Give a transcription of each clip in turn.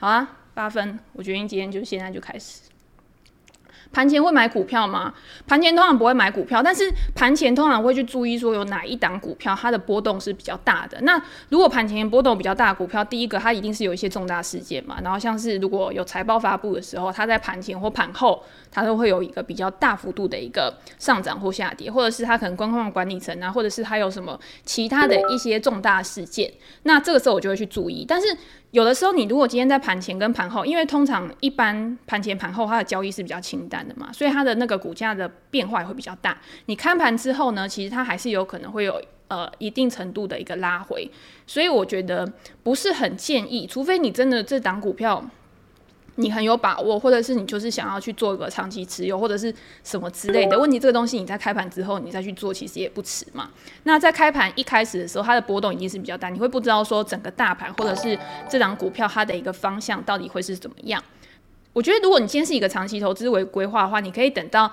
好啊，八分，我决定今天就现在就开始。盘前会买股票吗？盘前通常不会买股票，但是盘前通常会去注意说有哪一档股票它的波动是比较大的。那如果盘前波动比较大的股票，第一个它一定是有一些重大事件嘛。然后像是如果有财报发布的时候，它在盘前或盘后，它都会有一个比较大幅度的一个上涨或下跌，或者是它可能官方管理层啊，或者是它有什么其他的一些重大事件，那这个时候我就会去注意。但是有的时候，你如果今天在盘前跟盘后，因为通常一般盘前盘后它的交易是比较清淡的嘛，所以它的那个股价的变化也会比较大。你看盘之后呢，其实它还是有可能会有呃一定程度的一个拉回，所以我觉得不是很建议，除非你真的这档股票。你很有把握，或者是你就是想要去做一个长期持有，或者是什么之类的问题，这个东西你在开盘之后你再去做，其实也不迟嘛。那在开盘一开始的时候，它的波动已经是比较大，你会不知道说整个大盘或者是这档股票它的一个方向到底会是怎么样。我觉得如果你今天是一个长期投资为规划的话，你可以等到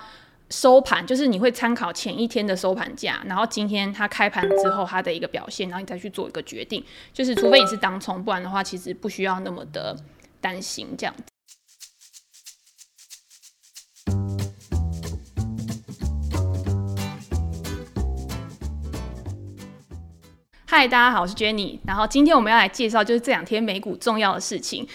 收盘，就是你会参考前一天的收盘价，然后今天它开盘之后它的一个表现，然后你再去做一个决定。就是除非你是当冲，不然的话其实不需要那么的担心这样子。嗨，大家好，我是 Jenny。然后今天我们要来介绍就是这两天美股重要的事情。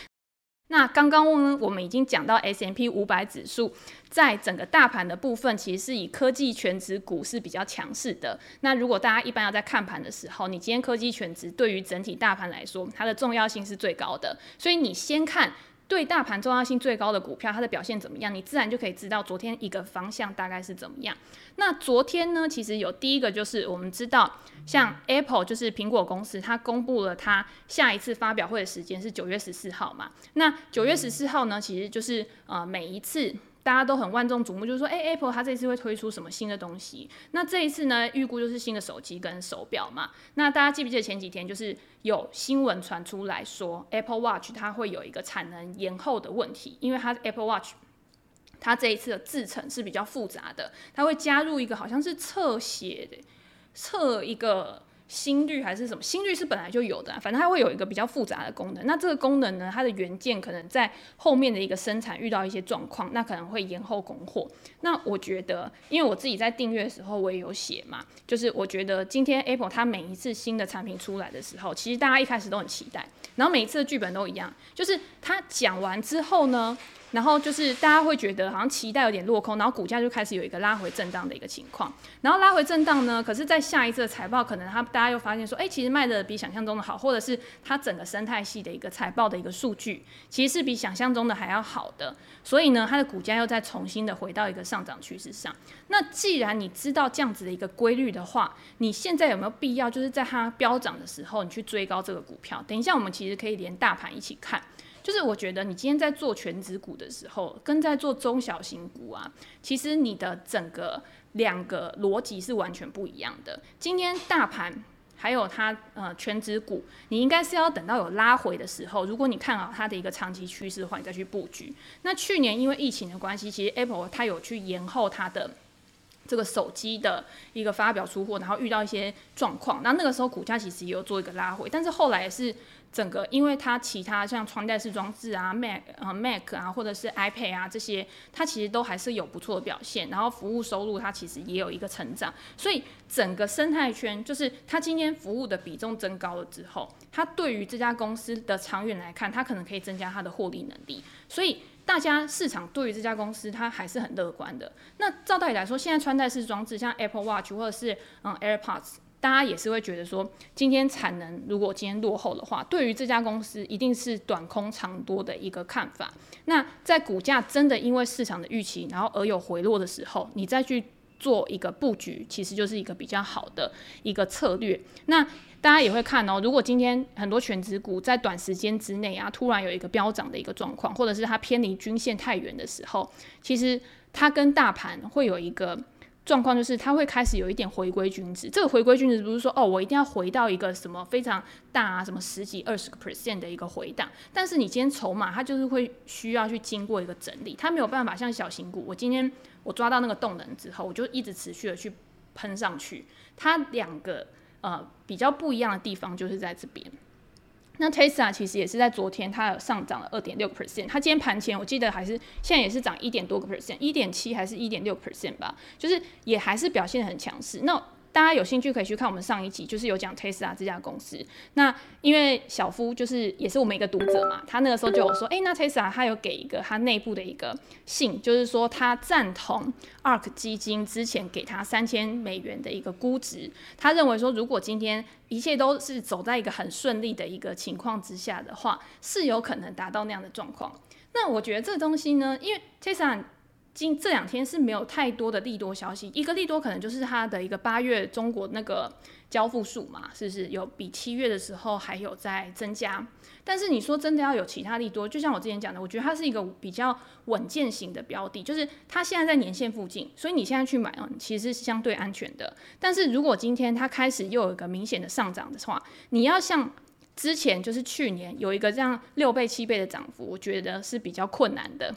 那刚刚呢，我们已经讲到 S M P 五百指数在整个大盘的部分，其实是以科技全值股是比较强势的。那如果大家一般要在看盘的时候，你今天科技全值对于整体大盘来说，它的重要性是最高的。所以你先看。对大盘重要性最高的股票，它的表现怎么样？你自然就可以知道昨天一个方向大概是怎么样。那昨天呢，其实有第一个就是我们知道，像 Apple 就是苹果公司，它公布了它下一次发表会的时间是九月十四号嘛。那九月十四号呢，其实就是呃每一次。大家都很万众瞩目，就是说，哎、，Apple 它这次会推出什么新的东西？那这一次呢，预估就是新的手机跟手表嘛。那大家记不记得前几天就是有新闻传出来说，Apple Watch 它会有一个产能延后的问题，因为它 Apple Watch 它这一次的制程是比较复杂的，它会加入一个好像是测写的，测一个。心率还是什么？心率是本来就有的，反正它会有一个比较复杂的功能。那这个功能呢，它的元件可能在后面的一个生产遇到一些状况，那可能会延后供货。那我觉得，因为我自己在订阅的时候我也有写嘛，就是我觉得今天 Apple 它每一次新的产品出来的时候，其实大家一开始都很期待，然后每一次的剧本都一样，就是它讲完之后呢。然后就是大家会觉得好像期待有点落空，然后股价就开始有一个拉回震荡的一个情况。然后拉回震荡呢，可是，在下一次的财报，可能他大家又发现说，哎，其实卖的比想象中的好，或者是它整个生态系的一个财报的一个数据，其实是比想象中的还要好的。所以呢，它的股价又再重新的回到一个上涨趋势上。那既然你知道这样子的一个规律的话，你现在有没有必要就是在它飙涨的时候，你去追高这个股票？等一下我们其实可以连大盘一起看。就是我觉得你今天在做全值股的时候，跟在做中小型股啊，其实你的整个两个逻辑是完全不一样的。今天大盘还有它呃全值股，你应该是要等到有拉回的时候，如果你看好它的一个长期趋势的话，你再去布局。那去年因为疫情的关系，其实 Apple 它有去延后它的这个手机的一个发表出货，然后遇到一些状况，那那个时候股价其实也有做一个拉回，但是后来也是。整个，因为它其他像穿戴式装置啊，Mac 啊，Mac 啊，或者是 iPad 啊这些，它其实都还是有不错的表现。然后服务收入它其实也有一个成长，所以整个生态圈就是它今天服务的比重增高了之后，它对于这家公司的长远来看，它可能可以增加它的获利能力。所以大家市场对于这家公司它还是很乐观的。那照道理来说，现在穿戴式装置像 Apple Watch 或者是嗯 AirPods。大家也是会觉得说，今天产能如果今天落后的话，对于这家公司一定是短空长多的一个看法。那在股价真的因为市场的预期，然后而有回落的时候，你再去做一个布局，其实就是一个比较好的一个策略。那大家也会看哦，如果今天很多全职股在短时间之内啊，突然有一个飙涨的一个状况，或者是它偏离均线太远的时候，其实它跟大盘会有一个。状况就是它会开始有一点回归均值，这个回归均值不是说哦，我一定要回到一个什么非常大啊，什么十几二十个 percent 的一个回档，但是你今天筹码它就是会需要去经过一个整理，它没有办法像小型股，我今天我抓到那个动能之后，我就一直持续的去喷上去，它两个呃比较不一样的地方就是在这边。那 Tesla 其实也是在昨天，它有上涨了二点六个 percent。它今天盘前我记得还是现在也是涨一点多个 percent，一点七还是一点六 percent 吧，就是也还是表现得很强势。那大家有兴趣可以去看我们上一集，就是有讲 Tesla 这家公司。那因为小夫就是也是我们一个读者嘛，他那个时候就有说，哎、那 Tesla 他有给一个他内部的一个信，就是说他赞同 ARK 基金之前给他三千美元的一个估值。他认为说，如果今天一切都是走在一个很顺利的一个情况之下的话，是有可能达到那样的状况。那我觉得这东西呢，因为 Tesla。今这两天是没有太多的利多消息，一个利多可能就是它的一个八月中国那个交付数嘛，是不是有比七月的时候还有在增加？但是你说真的要有其他利多，就像我之前讲的，我觉得它是一个比较稳健型的标的，就是它现在在年线附近，所以你现在去买啊，其实是相对安全的。但是如果今天它开始又有一个明显的上涨的话，你要像之前就是去年有一个这样六倍七倍的涨幅，我觉得是比较困难的。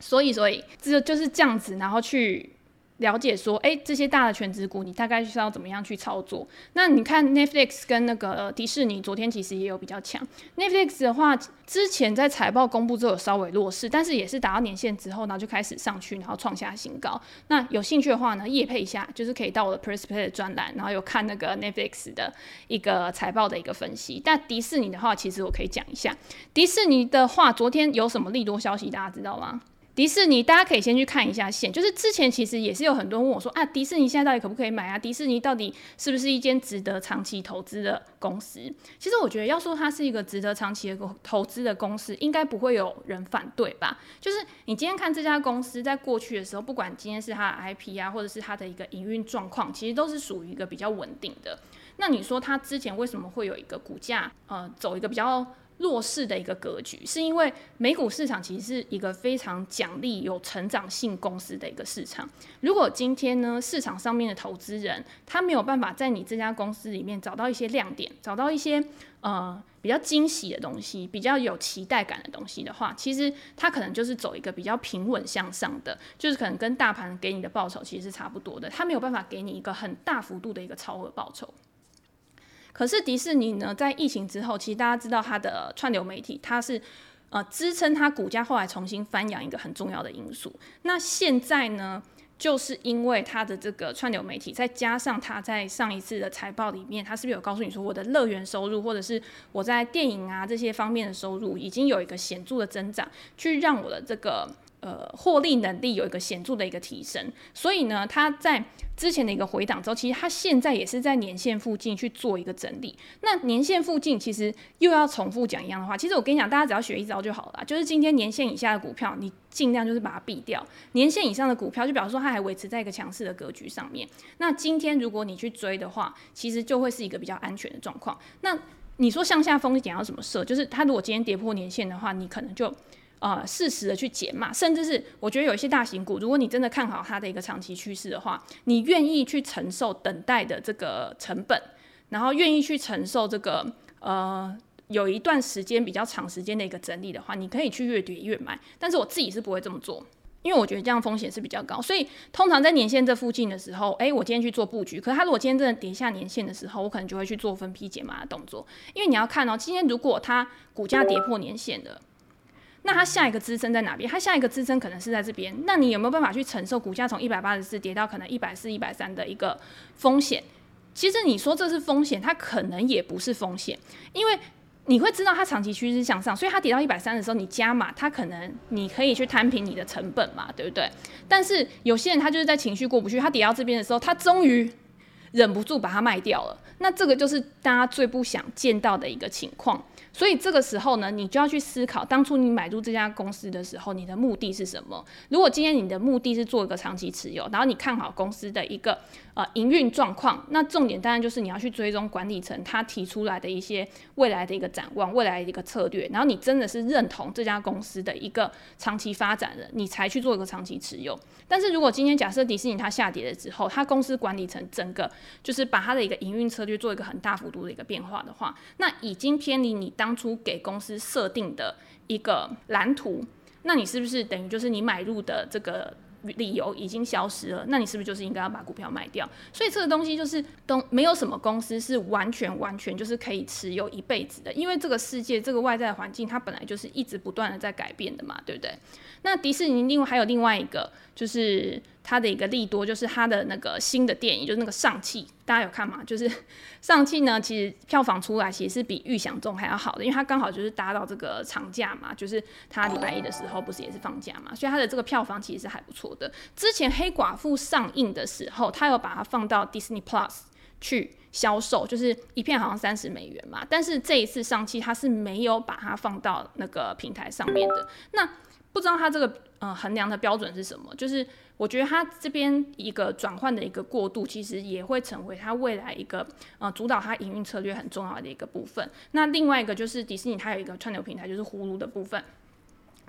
所以，所以这就是这样子，然后去了解说，哎，这些大的全职股，你大概是要怎么样去操作？那你看 Netflix 跟那个迪士尼，昨天其实也有比较强。Netflix 的话，之前在财报公布之后有稍微弱势，但是也是达到年线之后，然后就开始上去，然后创下新高。那有兴趣的话呢，夜配一下，就是可以到我的 PressPlay 的专栏，然后有看那个 Netflix 的一个财报的一个分析。但迪士尼的话，其实我可以讲一下，迪士尼的话，昨天有什么利多消息，大家知道吗？迪士尼，大家可以先去看一下线。就是之前其实也是有很多人问我说啊，迪士尼现在到底可不可以买啊？迪士尼到底是不是一间值得长期投资的公司？其实我觉得要说它是一个值得长期的投资的公司，应该不会有人反对吧？就是你今天看这家公司在过去的时候，不管今天是它的 IP 啊，或者是它的一个营运状况，其实都是属于一个比较稳定的。那你说它之前为什么会有一个股价呃走一个比较？弱势的一个格局，是因为美股市场其实是一个非常奖励有成长性公司的一个市场。如果今天呢，市场上面的投资人他没有办法在你这家公司里面找到一些亮点，找到一些呃比较惊喜的东西，比较有期待感的东西的话，其实他可能就是走一个比较平稳向上的，就是可能跟大盘给你的报酬其实是差不多的，他没有办法给你一个很大幅度的一个超额报酬。可是迪士尼呢，在疫情之后，其实大家知道它的串流媒体，它是呃支撑它股价后来重新翻扬一个很重要的因素。那现在呢，就是因为它的这个串流媒体，再加上它在上一次的财报里面，它是不是有告诉你说，我的乐园收入或者是我在电影啊这些方面的收入，已经有一个显著的增长，去让我的这个。呃，获利能力有一个显著的一个提升，所以呢，它在之前的一个回档之后，其实它现在也是在年线附近去做一个整理。那年线附近其实又要重复讲一样的话，其实我跟你讲，大家只要学一招就好了，就是今天年线以下的股票，你尽量就是把它避掉；年线以上的股票，就表示说它还维持在一个强势的格局上面。那今天如果你去追的话，其实就会是一个比较安全的状况。那你说向下风险要怎么设？就是它如果今天跌破年线的话，你可能就。呃，适时的去减码，甚至是我觉得有一些大型股，如果你真的看好它的一个长期趋势的话，你愿意去承受等待的这个成本，然后愿意去承受这个呃有一段时间比较长时间的一个整理的话，你可以去越跌越买。但是我自己是不会这么做，因为我觉得这样风险是比较高。所以通常在年线这附近的时候，诶，我今天去做布局，可是它如果今天真的跌下年线的时候，我可能就会去做分批减码的动作，因为你要看哦，今天如果它股价跌破年线的。那它下一个支撑在哪边？它下一个支撑可能是在这边。那你有没有办法去承受股价从一百八十四跌到可能一百四、一百三的一个风险？其实你说这是风险，它可能也不是风险，因为你会知道它长期趋势向上，所以它跌到一百三的时候，你加码，它可能你可以去摊平你的成本嘛，对不对？但是有些人他就是在情绪过不去，他跌到这边的时候，他终于忍不住把它卖掉了。那这个就是大家最不想见到的一个情况。所以这个时候呢，你就要去思考，当初你买入这家公司的时候，你的目的是什么？如果今天你的目的是做一个长期持有，然后你看好公司的一个呃营运状况，那重点当然就是你要去追踪管理层他提出来的一些未来的一个展望、未来的一个策略，然后你真的是认同这家公司的一个长期发展了，你才去做一个长期持有。但是如果今天假设迪士尼它下跌了之后，它公司管理层整个就是把它的一个营运策略做一个很大幅度的一个变化的话，那已经偏离你当初给公司设定的一个蓝图，那你是不是等于就是你买入的这个理由已经消失了，那你是不是就是应该要把股票卖掉？所以这个东西就是都没有什么公司是完全完全就是可以持有一辈子的，因为这个世界这个外在环境它本来就是一直不断的在改变的嘛，对不对？那迪士尼另外还有另外一个就是。它的一个利多就是它的那个新的电影，就是那个上汽，大家有看吗？就是上汽呢，其实票房出来其实是比预想中还要好的，因为它刚好就是搭到这个长假嘛，就是它礼拜一的时候不是也是放假嘛，所以它的这个票房其实是还不错的。之前黑寡妇上映的时候，它有把它放到 Disney Plus 去销售，就是一片好像三十美元嘛，但是这一次上汽它是没有把它放到那个平台上面的。那不知道它这个嗯衡量的标准是什么？就是我觉得它这边一个转换的一个过渡，其实也会成为它未来一个呃主导它营运策略很重要的一个部分。那另外一个就是迪士尼它有一个串流平台，就是 Hulu 的部分。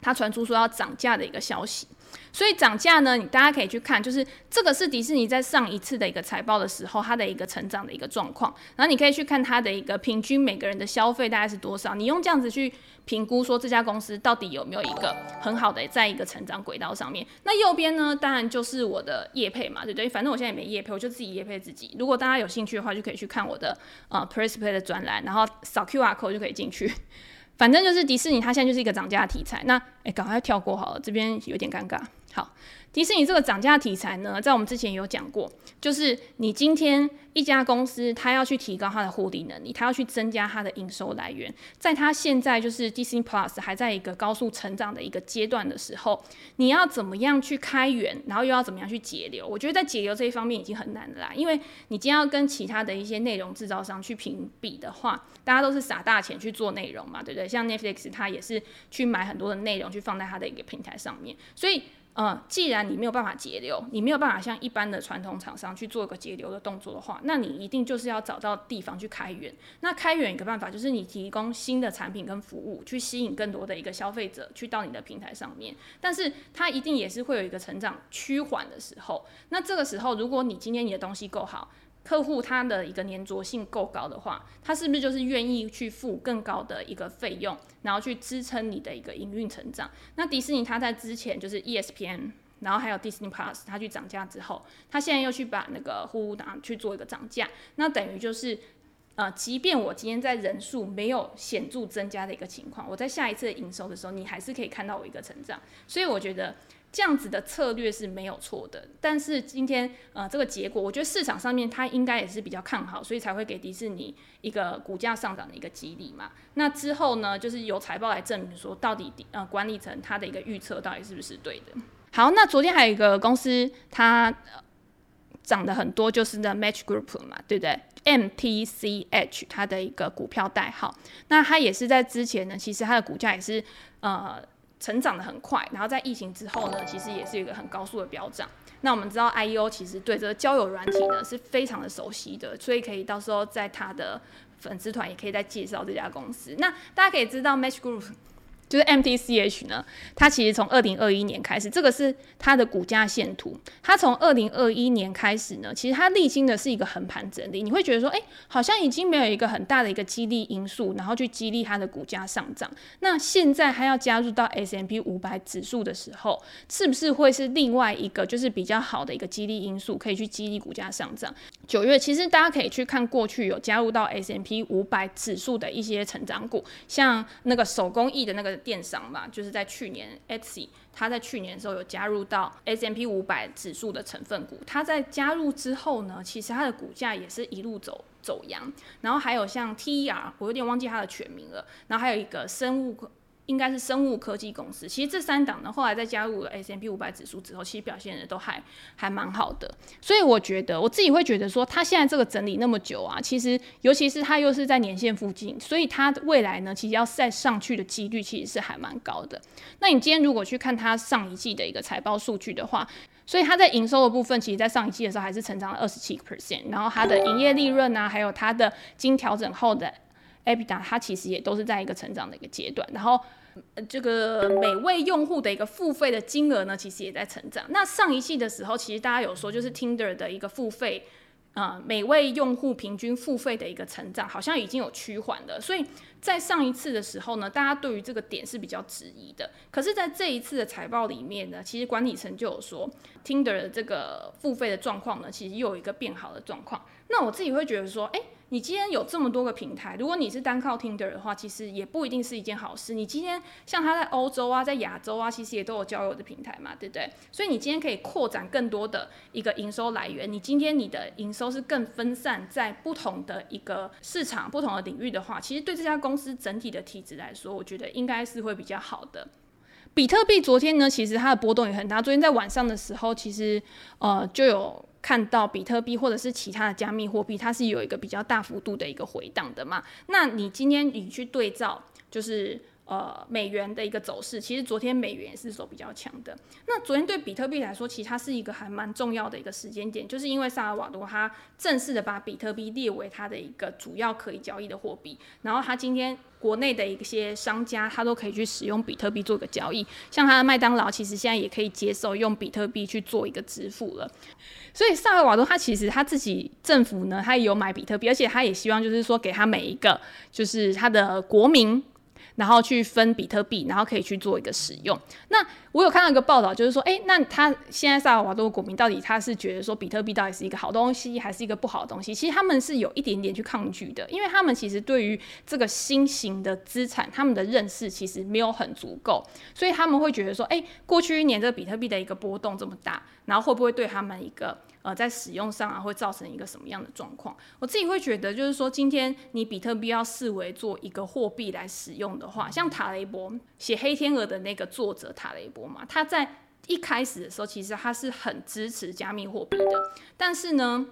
它传出说要涨价的一个消息，所以涨价呢，你大家可以去看，就是这个是迪士尼在上一次的一个财报的时候，它的一个成长的一个状况。然后你可以去看它的一个平均每个人的消费大概是多少，你用这样子去评估说这家公司到底有没有一个很好的在一个成长轨道上面。那右边呢，当然就是我的业配嘛，对不对？反正我现在也没业配，我就自己业配自己。如果大家有兴趣的话，就可以去看我的呃 Press Play 的专栏，然后扫 QR code 就可以进去。反正就是迪士尼，它现在就是一个涨价题材。那诶，赶快跳过好了，这边有点尴尬。好。迪士尼这个涨价题材呢，在我们之前有讲过，就是你今天一家公司，它要去提高它的获利能力，它要去增加它的营收来源，在它现在就是 Disney Plus 还在一个高速成长的一个阶段的时候，你要怎么样去开源，然后又要怎么样去节流？我觉得在节流这一方面已经很难了啦，因为你今天要跟其他的一些内容制造商去评比的话，大家都是撒大钱去做内容嘛，对不对？像 Netflix 它也是去买很多的内容去放在它的一个平台上面，所以。嗯，既然你没有办法节流，你没有办法像一般的传统厂商去做一个节流的动作的话，那你一定就是要找到地方去开源。那开源一个办法就是你提供新的产品跟服务，去吸引更多的一个消费者去到你的平台上面。但是它一定也是会有一个成长趋缓的时候。那这个时候，如果你今天你的东西够好，客户他的一个粘着性够高的话，他是不是就是愿意去付更高的一个费用，然后去支撑你的一个营运成长？那迪士尼他在之前就是 ESPN，然后还有 Disney Plus，他去涨价之后，他现在又去把那个 Hulu 去做一个涨价，那等于就是呃，即便我今天在人数没有显著增加的一个情况，我在下一次营收的时候，你还是可以看到我一个成长。所以我觉得。这样子的策略是没有错的，但是今天呃这个结果，我觉得市场上面它应该也是比较看好，所以才会给迪士尼一个股价上涨的一个激励嘛。那之后呢，就是由财报来证明说到底呃管理层它的一个预测到底是不是对的。好，那昨天还有一个公司它涨得很多，就是那 Match Group 嘛，对不对？MTCH 它的一个股票代号，那它也是在之前呢，其实它的股价也是呃。成长的很快，然后在疫情之后呢，其实也是一个很高速的飙涨。那我们知道 IEO 其实对这个交友软体呢是非常的熟悉的，所以可以到时候在他的粉丝团也可以再介绍这家公司。那大家可以知道 Match Group。就是 MTCH 呢，它其实从二零二一年开始，这个是它的股价线图。它从二零二一年开始呢，其实它历经的是一个横盘整理。你会觉得说，哎、好像已经没有一个很大的一个激励因素，然后去激励它的股价上涨。那现在它要加入到 S M P 五百指数的时候，是不是会是另外一个就是比较好的一个激励因素，可以去激励股价上涨？九月其实大家可以去看过去有加入到 S M P 五百指数的一些成长股，像那个手工艺的那个。电商嘛，就是在去年，Etsy，它在去年的时候有加入到 S M P 五百指数的成分股。它在加入之后呢，其实它的股价也是一路走走扬。然后还有像 TER，我有点忘记它的全名了。然后还有一个生物。应该是生物科技公司。其实这三档呢，后来在加入了 S M P 五百指数之后，其实表现的都还还蛮好的。所以我觉得我自己会觉得说，它现在这个整理那么久啊，其实尤其是它又是在年线附近，所以它未来呢，其实要再上去的几率其实是还蛮高的。那你今天如果去看它上一季的一个财报数据的话，所以它在营收的部分，其实在上一季的时候还是成长了二十七个 percent，然后它的营业利润啊，还有它的经调整后的 EBITDA，它其实也都是在一个成长的一个阶段，然后。呃这个每位用户的一个付费的金额呢，其实也在成长。那上一季的时候，其实大家有说，就是 Tinder 的一个付费呃，每位用户平均付费的一个成长好像已经有趋缓了，所以在上一次的时候呢，大家对于这个点是比较质疑的。可是，在这一次的财报里面呢，其实管理层就有说，Tinder 的这个付费的状况呢，其实又有一个变好的状况。那我自己会觉得说，诶。你今天有这么多个平台，如果你是单靠 Tinder 的话，其实也不一定是一件好事。你今天像他在欧洲啊，在亚洲啊，其实也都有交友的平台嘛，对不对？所以你今天可以扩展更多的一个营收来源。你今天你的营收是更分散在不同的一个市场、不同的领域的话，其实对这家公司整体的体质来说，我觉得应该是会比较好的。比特币昨天呢，其实它的波动也很大。昨天在晚上的时候，其实呃就有。看到比特币或者是其他的加密货币，它是有一个比较大幅度的一个回档的嘛？那你今天你去对照，就是呃美元的一个走势，其实昨天美元也是走比较强的。那昨天对比特币来说，其实它是一个还蛮重要的一个时间点，就是因为萨尔瓦多它正式的把比特币列为它的一个主要可以交易的货币，然后它今天。国内的一些商家，他都可以去使用比特币做个交易，像他的麦当劳，其实现在也可以接受用比特币去做一个支付了。所以萨尔瓦多他其实他自己政府呢，他也有买比特币，而且他也希望就是说给他每一个就是他的国民。然后去分比特币，然后可以去做一个使用。那我有看到一个报道，就是说，诶，那他现在萨尔瓦多国民到底他是觉得说比特币到底是一个好东西，还是一个不好的东西？其实他们是有一点点去抗拒的，因为他们其实对于这个新型的资产，他们的认识其实没有很足够，所以他们会觉得说，诶，过去一年这个比特币的一个波动这么大，然后会不会对他们一个。呃，在使用上啊，会造成一个什么样的状况？我自己会觉得，就是说，今天你比特币要视为做一个货币来使用的话，像塔雷伯写《黑天鹅》的那个作者塔雷伯嘛，他在一开始的时候，其实他是很支持加密货币的，但是呢，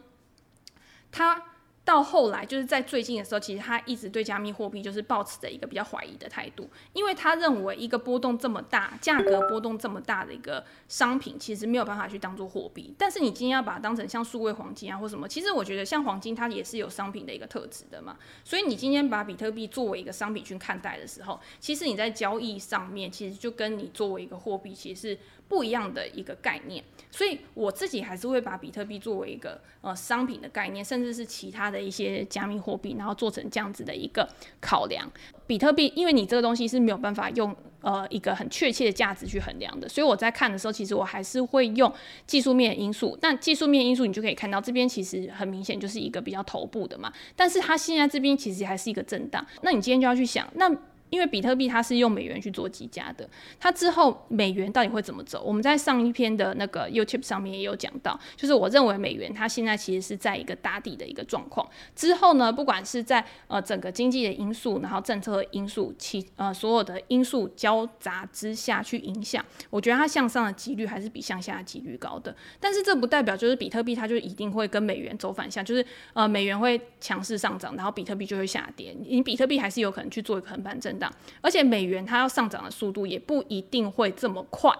他。到后来，就是在最近的时候，其实他一直对加密货币就是抱持着一个比较怀疑的态度，因为他认为一个波动这么大、价格波动这么大的一个商品，其实没有办法去当做货币。但是你今天要把它当成像数位黄金啊或什么，其实我觉得像黄金它也是有商品的一个特质的嘛。所以你今天把比特币作为一个商品去看待的时候，其实你在交易上面，其实就跟你作为一个货币，其实是。不一样的一个概念，所以我自己还是会把比特币作为一个呃商品的概念，甚至是其他的的一些加密货币，然后做成这样子的一个考量。比特币，因为你这个东西是没有办法用呃一个很确切的价值去衡量的，所以我在看的时候，其实我还是会用技术面因素。那技术面因素，你就可以看到这边其实很明显就是一个比较头部的嘛，但是它现在这边其实还是一个震荡。那你今天就要去想那。因为比特币它是用美元去做计价的，它之后美元到底会怎么走？我们在上一篇的那个 YouTube 上面也有讲到，就是我认为美元它现在其实是在一个打底的一个状况。之后呢，不管是在呃整个经济的因素，然后政策因素，其呃所有的因素交杂之下去影响，我觉得它向上的几率还是比向下的几率高的。但是这不代表就是比特币它就一定会跟美元走反向，就是呃美元会强势上涨，然后比特币就会下跌。你比特币还是有可能去做一个横盘震。而且美元它要上涨的速度也不一定会这么快。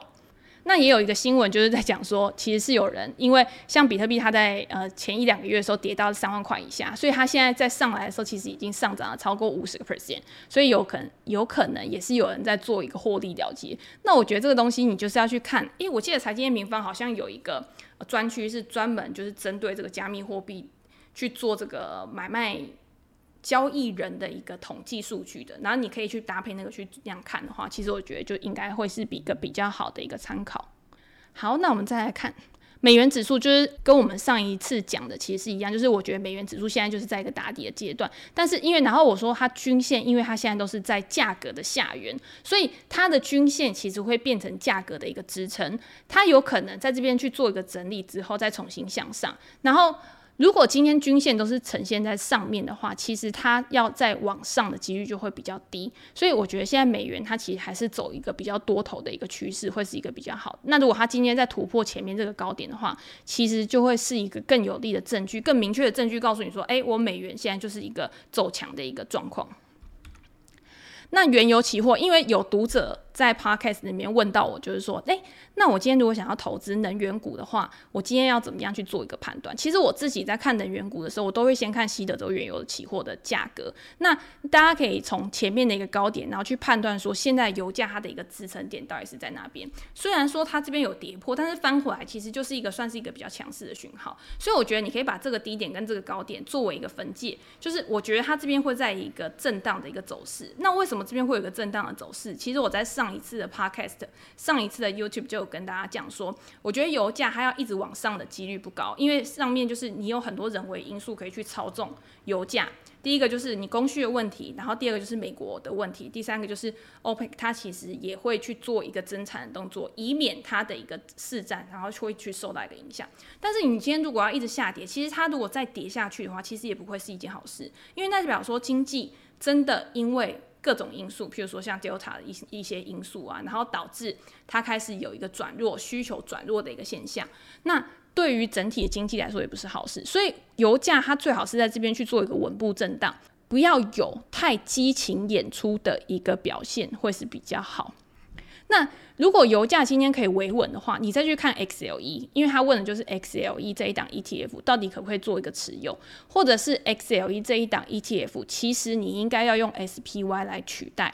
那也有一个新闻就是在讲说，其实是有人因为像比特币，它在呃前一两个月的时候跌到三万块以下，所以它现在在上来的时候，其实已经上涨了超过五十个 percent。所以有可能有可能也是有人在做一个获利了结。那我觉得这个东西你就是要去看，因为我记得财经 M 平方好像有一个专区是专门就是针对这个加密货币去做这个买卖。交易人的一个统计数据的，然后你可以去搭配那个去这样看的话，其实我觉得就应该会是比一个比较好的一个参考。好，那我们再来看美元指数，就是跟我们上一次讲的其实是一样，就是我觉得美元指数现在就是在一个打底的阶段，但是因为然后我说它均线，因为它现在都是在价格的下缘，所以它的均线其实会变成价格的一个支撑，它有可能在这边去做一个整理之后再重新向上，然后。如果今天均线都是呈现在上面的话，其实它要再往上的几率就会比较低。所以我觉得现在美元它其实还是走一个比较多头的一个趋势，会是一个比较好。那如果它今天再突破前面这个高点的话，其实就会是一个更有力的证据，更明确的证据告诉你说，诶，我美元现在就是一个走强的一个状况。那原油期货，因为有读者。在 podcast 里面问到我，就是说，诶，那我今天如果想要投资能源股的话，我今天要怎么样去做一个判断？其实我自己在看能源股的时候，我都会先看西德州原油的期货的价格。那大家可以从前面的一个高点，然后去判断说，现在油价它的一个支撑点到底是在哪边。虽然说它这边有跌破，但是翻回来其实就是一个算是一个比较强势的讯号。所以我觉得你可以把这个低点跟这个高点作为一个分界，就是我觉得它这边会在一个震荡的一个走势。那为什么我这边会有一个震荡的走势？其实我在上一次的 podcast、上一次的 YouTube 就有跟大家讲说，我觉得油价它要一直往上的几率不高，因为上面就是你有很多人为因素可以去操纵油价。第一个就是你供需的问题，然后第二个就是美国的问题，第三个就是 OPEC 它其实也会去做一个增产的动作，以免它的一个市占，然后会去受到一个影响。但是你今天如果要一直下跌，其实它如果再跌下去的话，其实也不会是一件好事，因为代表说经济真的因为各种因素，譬如说像 Delta 的一一些因素啊，然后导致它开始有一个转弱、需求转弱的一个现象，那。对于整体的经济来说也不是好事，所以油价它最好是在这边去做一个稳步震荡，不要有太激情演出的一个表现，会是比较好。那如果油价今天可以维稳的话，你再去看 XLE，因为他问的就是 XLE 这一档 ETF 到底可不可以做一个持有，或者是 XLE 这一档 ETF，其实你应该要用 SPY 来取代。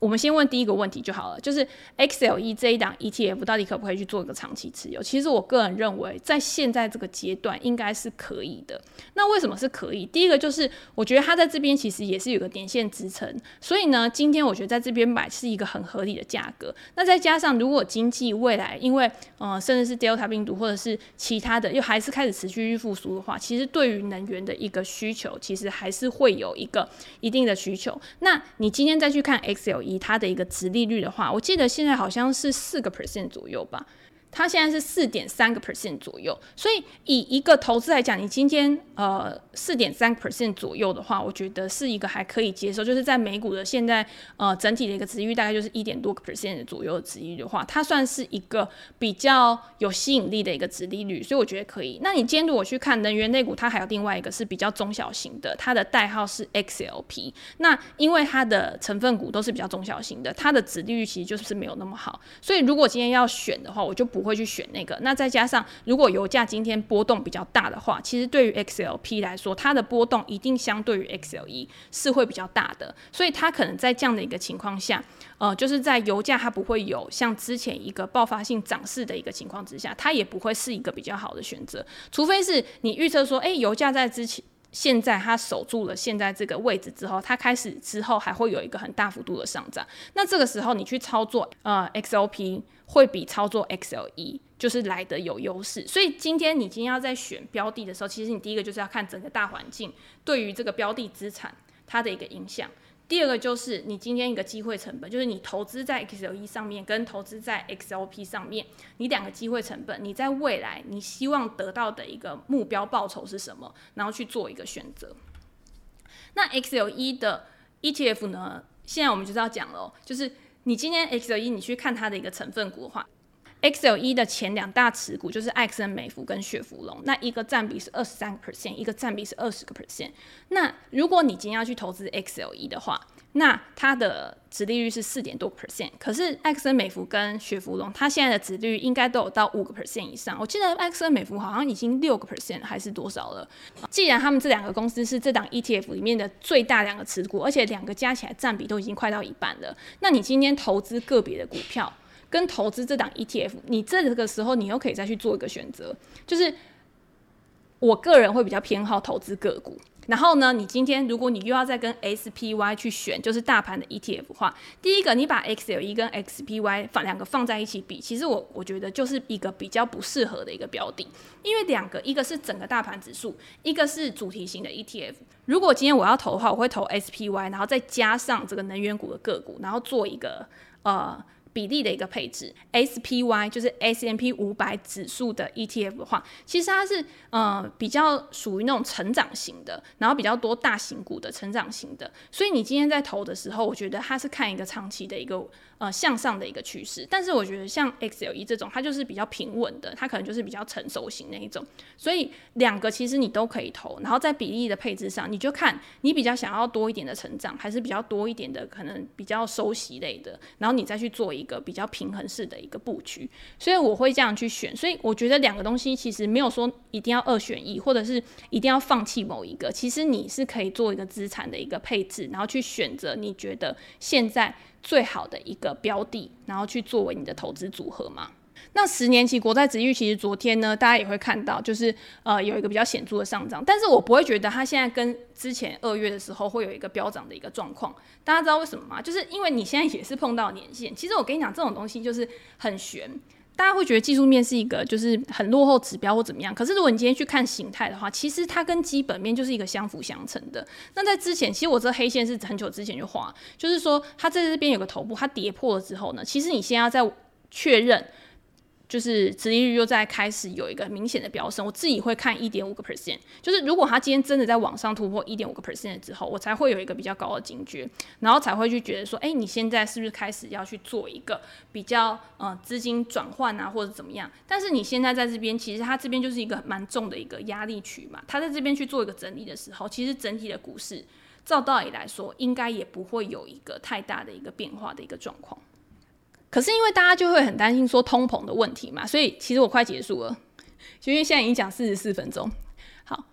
我们先问第一个问题就好了，就是 XLE 这一档 ETF 到底可不可以去做一个长期持有？其实我个人认为，在现在这个阶段应该是可以的。那为什么是可以？第一个就是我觉得它在这边其实也是有个年线支撑，所以呢，今天我觉得在这边买是一个很合理的价格。那再加上如果经济未来因为呃甚至是 Delta 病毒或者是其他的又还是开始持续去复苏的话，其实对于能源的一个需求其实还是会有一个一定的需求。那你今天再去看 XLE。以它的一个值利率的话，我记得现在好像是四个 percent 左右吧。它现在是四点三个 percent 左右，所以以一个投资来讲，你今天呃四点三个 percent 左右的话，我觉得是一个还可以接受。就是在美股的现在呃整体的一个值域大概就是一点多个 percent 左右的值域的话，它算是一个比较有吸引力的一个值利率，所以我觉得可以。那你今天如果去看能源类股，它还有另外一个是比较中小型的，它的代号是 XLP。那因为它的成分股都是比较中小型的，它的值利率其实就是没有那么好，所以如果今天要选的话，我就不。会去选那个，那再加上如果油价今天波动比较大的话，其实对于 XLP 来说，它的波动一定相对于 XLE 是会比较大的，所以它可能在这样的一个情况下，呃，就是在油价它不会有像之前一个爆发性涨势的一个情况之下，它也不会是一个比较好的选择，除非是你预测说，哎，油价在之前现在它守住了现在这个位置之后，它开始之后还会有一个很大幅度的上涨，那这个时候你去操作呃，XOP。会比操作 XLE 就是来的有优势，所以今天你今天要在选标的的时候，其实你第一个就是要看整个大环境对于这个标的资产它的一个影响。第二个就是你今天一个机会成本，就是你投资在 XLE 上面跟投资在 XOP 上面，你两个机会成本，你在未来你希望得到的一个目标报酬是什么，然后去做一个选择。那 XLE 的 ETF 呢？现在我们就是要讲了，就是。你今天 XLE 你去看它的一个成分股的话，XLE 的前两大持股就是艾克森美孚跟雪佛龙，那一个占比是二十三个 percent，一个占比是二十个 percent。那如果你今天要去投资 XLE 的话，那它的值利率是四点多 percent，可是艾克森美孚跟雪佛龙，它现在的值率应该都有到五个 percent 以上。我记得艾克森美孚好像已经六个 percent 还是多少了。既然他们这两个公司是这档 ETF 里面的最大两个持股，而且两个加起来占比都已经快到一半了，那你今天投资个别的股票跟投资这档 ETF，你这个时候你又可以再去做一个选择，就是我个人会比较偏好投资个股。然后呢，你今天如果你又要再跟 SPY 去选，就是大盘的 ETF 的话，第一个你把 XLE 跟 XPY 放两个放在一起比，其实我我觉得就是一个比较不适合的一个标的，因为两个一个是整个大盘指数，一个是主题型的 ETF。如果今天我要投的话，我会投 SPY，然后再加上这个能源股的个股，然后做一个呃。比例的一个配置，SPY 就是 S M P 五百指数的 ETF 的话，其实它是呃比较属于那种成长型的，然后比较多大型股的成长型的，所以你今天在投的时候，我觉得它是看一个长期的一个呃向上的一个趋势。但是我觉得像 XLE 这种，它就是比较平稳的，它可能就是比较成熟型那一种。所以两个其实你都可以投，然后在比例的配置上，你就看你比较想要多一点的成长，还是比较多一点的可能比较收息类的，然后你再去做一个比较平衡式的一个布局。所以我会这样去选。所以我觉得两个东西其实没有说一定要二选一，或者是一定要放弃某一个。其实你是可以做一个资产的一个配置，然后去选择你觉得现在最好的一个标的，然后去作为你的投资组合嘛。那十年期国债殖利率其实昨天呢，大家也会看到，就是呃有一个比较显著的上涨，但是我不会觉得它现在跟之前二月的时候会有一个飙涨的一个状况。大家知道为什么吗？就是因为你现在也是碰到年限。其实我跟你讲，这种东西就是很悬。大家会觉得技术面是一个就是很落后指标或怎么样，可是如果你今天去看形态的话，其实它跟基本面就是一个相辅相成的。那在之前，其实我这黑线是很久之前就画，就是说它在这边有个头部，它跌破了之后呢，其实你先要在确认。就是殖利率又在开始有一个明显的飙升，我自己会看一点五个 percent。就是如果它今天真的在往上突破一点五个 percent 之后，我才会有一个比较高的警觉，然后才会去觉得说，哎、你现在是不是开始要去做一个比较呃资金转换啊，或者怎么样？但是你现在在这边，其实它这边就是一个蛮重的一个压力区嘛，它在这边去做一个整理的时候，其实整体的股市照道理来说，应该也不会有一个太大的一个变化的一个状况。可是因为大家就会很担心说通膨的问题嘛，所以其实我快结束了，因为现在已经讲四十四分钟。好，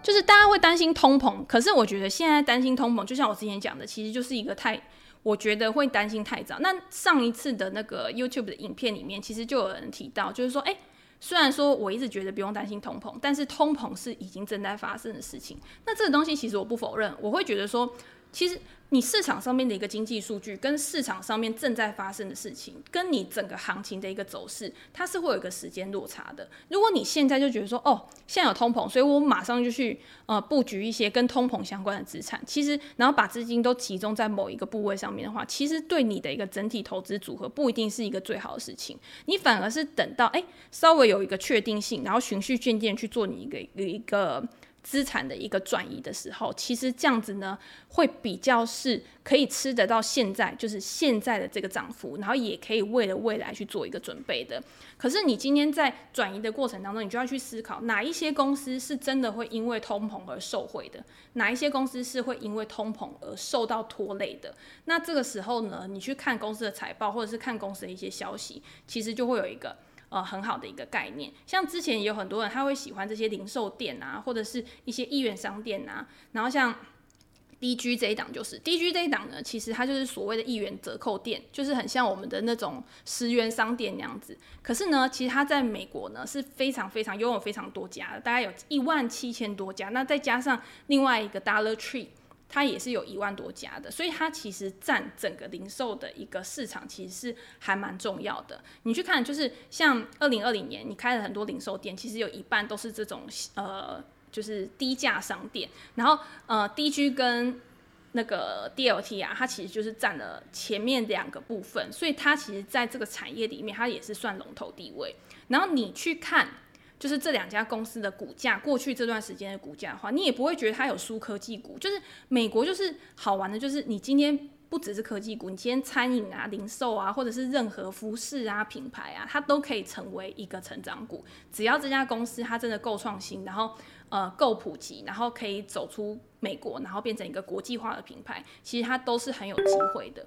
就是大家会担心通膨，可是我觉得现在担心通膨，就像我之前讲的，其实就是一个太，我觉得会担心太早。那上一次的那个 YouTube 的影片里面，其实就有人提到，就是说，哎，虽然说我一直觉得不用担心通膨，但是通膨是已经正在发生的事情。那这个东西其实我不否认，我会觉得说，其实。你市场上面的一个经济数据，跟市场上面正在发生的事情，跟你整个行情的一个走势，它是会有一个时间落差的。如果你现在就觉得说，哦，现在有通膨，所以我马上就去呃布局一些跟通膨相关的资产，其实然后把资金都集中在某一个部位上面的话，其实对你的一个整体投资组合不一定是一个最好的事情。你反而是等到哎稍微有一个确定性，然后循序渐进去做你一个一个一个。资产的一个转移的时候，其实这样子呢，会比较是可以吃得到现在，就是现在的这个涨幅，然后也可以为了未来去做一个准备的。可是你今天在转移的过程当中，你就要去思考哪一些公司是真的会因为通膨而受惠的，哪一些公司是会因为通膨而受到拖累的。那这个时候呢，你去看公司的财报，或者是看公司的一些消息，其实就会有一个。呃，很好的一个概念，像之前也有很多人他会喜欢这些零售店啊，或者是一些一元商店啊，然后像 DG 这一档就是 DG 这一档呢，其实它就是所谓的一元折扣店，就是很像我们的那种十元商店那样子。可是呢，其实它在美国呢是非常非常拥有非常多家的，大概有一万七千多家，那再加上另外一个 Dollar Tree。它也是有一万多家的，所以它其实占整个零售的一个市场，其实是还蛮重要的。你去看，就是像二零二零年，你开了很多零售店，其实有一半都是这种呃，就是低价商店。然后呃，DG 跟那个 DLT 啊，它其实就是占了前面两个部分，所以它其实在这个产业里面，它也是算龙头地位。然后你去看。就是这两家公司的股价，过去这段时间的股价的话，你也不会觉得它有输科技股。就是美国就是好玩的，就是你今天不只是科技股，你今天餐饮啊、零售啊，或者是任何服饰啊、品牌啊，它都可以成为一个成长股。只要这家公司它真的够创新，然后呃够普及，然后可以走出美国，然后变成一个国际化的品牌，其实它都是很有机会的。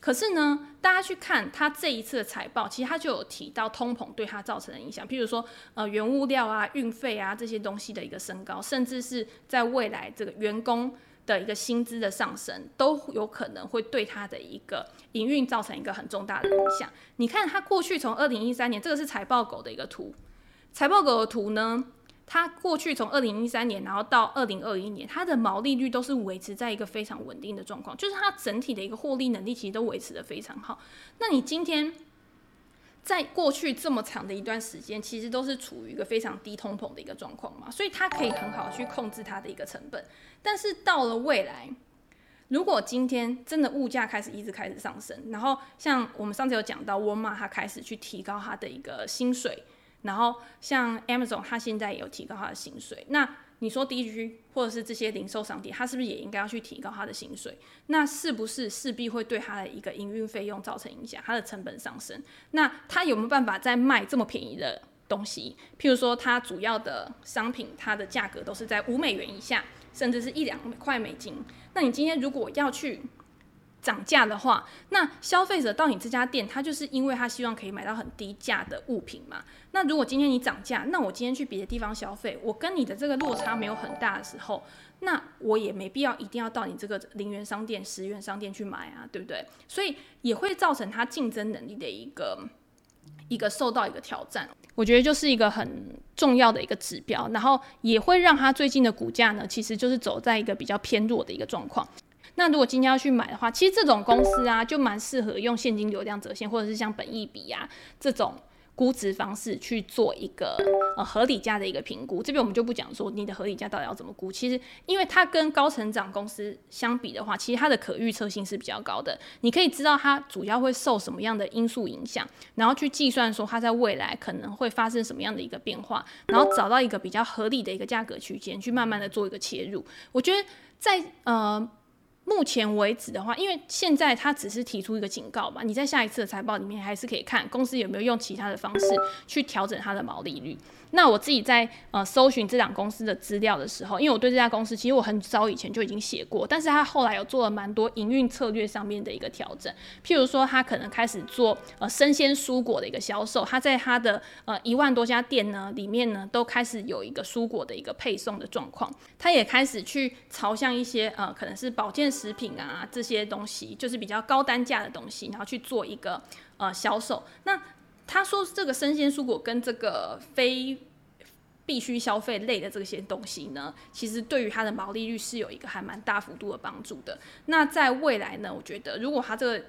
可是呢，大家去看它这一次的财报，其实它就有提到通膨对它造成的影响，譬如说呃原物料啊、运费啊这些东西的一个升高，甚至是在未来这个员工的一个薪资的上升，都有可能会对它的一个营运造成一个很重大的影响。你看它过去从二零一三年，这个是财报狗的一个图，财报狗的图呢。它过去从二零一三年，然后到二零二一年，它的毛利率都是维持在一个非常稳定的状况，就是它整体的一个获利能力其实都维持得非常好。那你今天在过去这么长的一段时间，其实都是处于一个非常低通膨的一个状况嘛，所以它可以很好去控制它的一个成本。但是到了未来，如果今天真的物价开始一直开始上升，然后像我们上次有讲到沃尔玛，它开始去提高它的一个薪水。然后像 Amazon，它现在也有提高它的薪水。那你说 DG 或者是这些零售商店，它是不是也应该要去提高它的薪水？那是不是势必会对它的一个营运费用造成影响？它的成本上升，那它有没有办法再卖这么便宜的东西？譬如说，它主要的商品，它的价格都是在五美元以下，甚至是一两块美金。那你今天如果要去涨价的话，那消费者到你这家店，他就是因为他希望可以买到很低价的物品嘛。那如果今天你涨价，那我今天去别的地方消费，我跟你的这个落差没有很大的时候，那我也没必要一定要到你这个零元商店、十元商店去买啊，对不对？所以也会造成他竞争能力的一个一个受到一个挑战。我觉得就是一个很重要的一个指标，然后也会让他最近的股价呢，其实就是走在一个比较偏弱的一个状况。那如果今天要去买的话，其实这种公司啊，就蛮适合用现金流量折现，或者是像本益比啊这种估值方式去做一个呃合理价的一个评估。这边我们就不讲说你的合理价到底要怎么估。其实，因为它跟高成长公司相比的话，其实它的可预测性是比较高的。你可以知道它主要会受什么样的因素影响，然后去计算说它在未来可能会发生什么样的一个变化，然后找到一个比较合理的一个价格区间，去慢慢的做一个切入。我觉得在呃。目前为止的话，因为现在他只是提出一个警告嘛，你在下一次的财报里面还是可以看公司有没有用其他的方式去调整它的毛利率。那我自己在呃搜寻这两公司的资料的时候，因为我对这家公司其实我很早以前就已经写过，但是他后来有做了蛮多营运策略上面的一个调整，譬如说他可能开始做呃生鲜蔬果的一个销售，他在他的呃一万多家店呢里面呢都开始有一个蔬果的一个配送的状况，他也开始去朝向一些呃可能是保健食品啊这些东西，就是比较高单价的东西，然后去做一个呃销售。那他说这个生鲜蔬果跟这个非必须消费类的这些东西呢，其实对于它的毛利率是有一个还蛮大幅度的帮助的。那在未来呢，我觉得如果它这个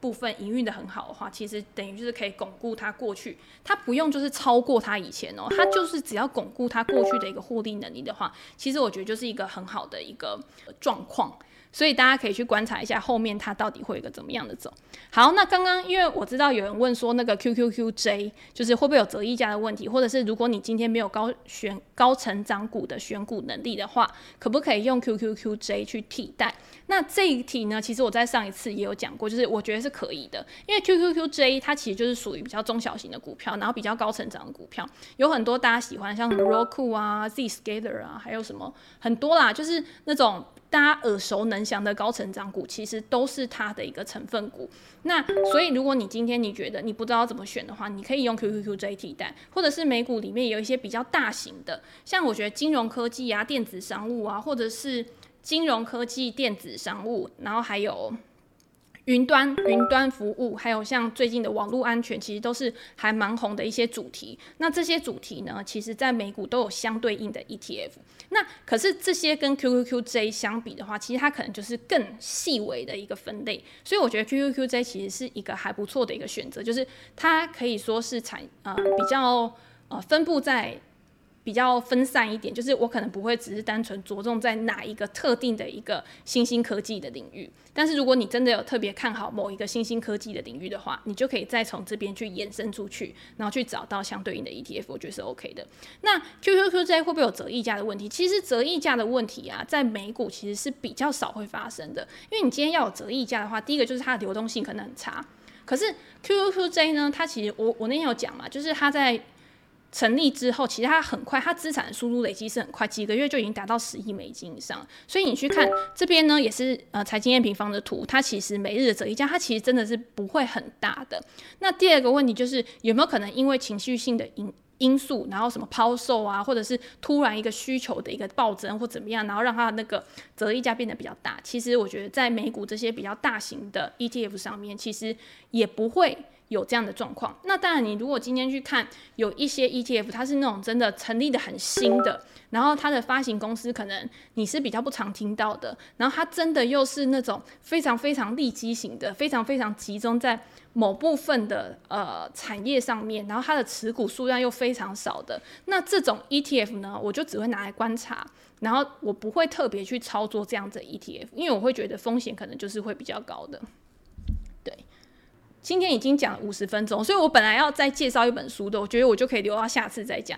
部分营运得很好的话，其实等于就是可以巩固它过去，它不用就是超过它以前哦，它就是只要巩固它过去的一个获利能力的话，其实我觉得就是一个很好的一个状况。所以大家可以去观察一下后面它到底会有一个怎么样的走。好，那刚刚因为我知道有人问说那个 QQQJ 就是会不会有折溢价的问题，或者是如果你今天没有高选高成长股的选股能力的话，可不可以用 QQQJ 去替代？那这一题呢，其实我在上一次也有讲过，就是我觉得是可以的，因为 QQQJ 它其实就是属于比较中小型的股票，然后比较高成长的股票，有很多大家喜欢，像什么 Roku 啊、Zscaler 啊，还有什么很多啦，就是那种。大家耳熟能详的高成长股，其实都是它的一个成分股。那所以，如果你今天你觉得你不知道怎么选的话，你可以用 QQQJ 替代，或者是美股里面有一些比较大型的，像我觉得金融科技啊、电子商务啊，或者是金融科技、电子商务，然后还有。云端、云端服务，还有像最近的网络安全，其实都是还蛮红的一些主题。那这些主题呢，其实在美股都有相对应的 ETF。那可是这些跟 QQQJ 相比的话，其实它可能就是更细微的一个分类。所以我觉得 QQQJ 其实是一个还不错的一个选择，就是它可以说是产呃比较呃分布在。比较分散一点，就是我可能不会只是单纯着重在哪一个特定的一个新兴科技的领域，但是如果你真的有特别看好某一个新兴科技的领域的话，你就可以再从这边去延伸出去，然后去找到相对应的 ETF，我觉得是 OK 的。那 QQQJ 会不会有折溢价的问题？其实折溢价的问题啊，在美股其实是比较少会发生的，因为你今天要有折溢价的话，第一个就是它的流动性可能很差。可是 QQQJ 呢，它其实我我那天有讲嘛，就是它在。成立之后，其实它很快，它资产的输入累积是很快，几个月就已经达到十亿美金以上。所以你去看这边呢，也是呃财经验平方的图，它其实每日的折溢价，它其实真的是不会很大的。那第二个问题就是有没有可能因为情绪性的因因素，然后什么抛售啊，或者是突然一个需求的一个暴增或怎么样，然后让它那个折溢价变得比较大。其实我觉得在美股这些比较大型的 ETF 上面，其实也不会。有这样的状况，那当然，你如果今天去看有一些 ETF，它是那种真的成立的很新的，然后它的发行公司可能你是比较不常听到的，然后它真的又是那种非常非常利基型的，非常非常集中在某部分的呃产业上面，然后它的持股数量又非常少的，那这种 ETF 呢，我就只会拿来观察，然后我不会特别去操作这样子的 ETF，因为我会觉得风险可能就是会比较高的。今天已经讲了五十分钟，所以我本来要再介绍一本书的，我觉得我就可以留到下次再讲。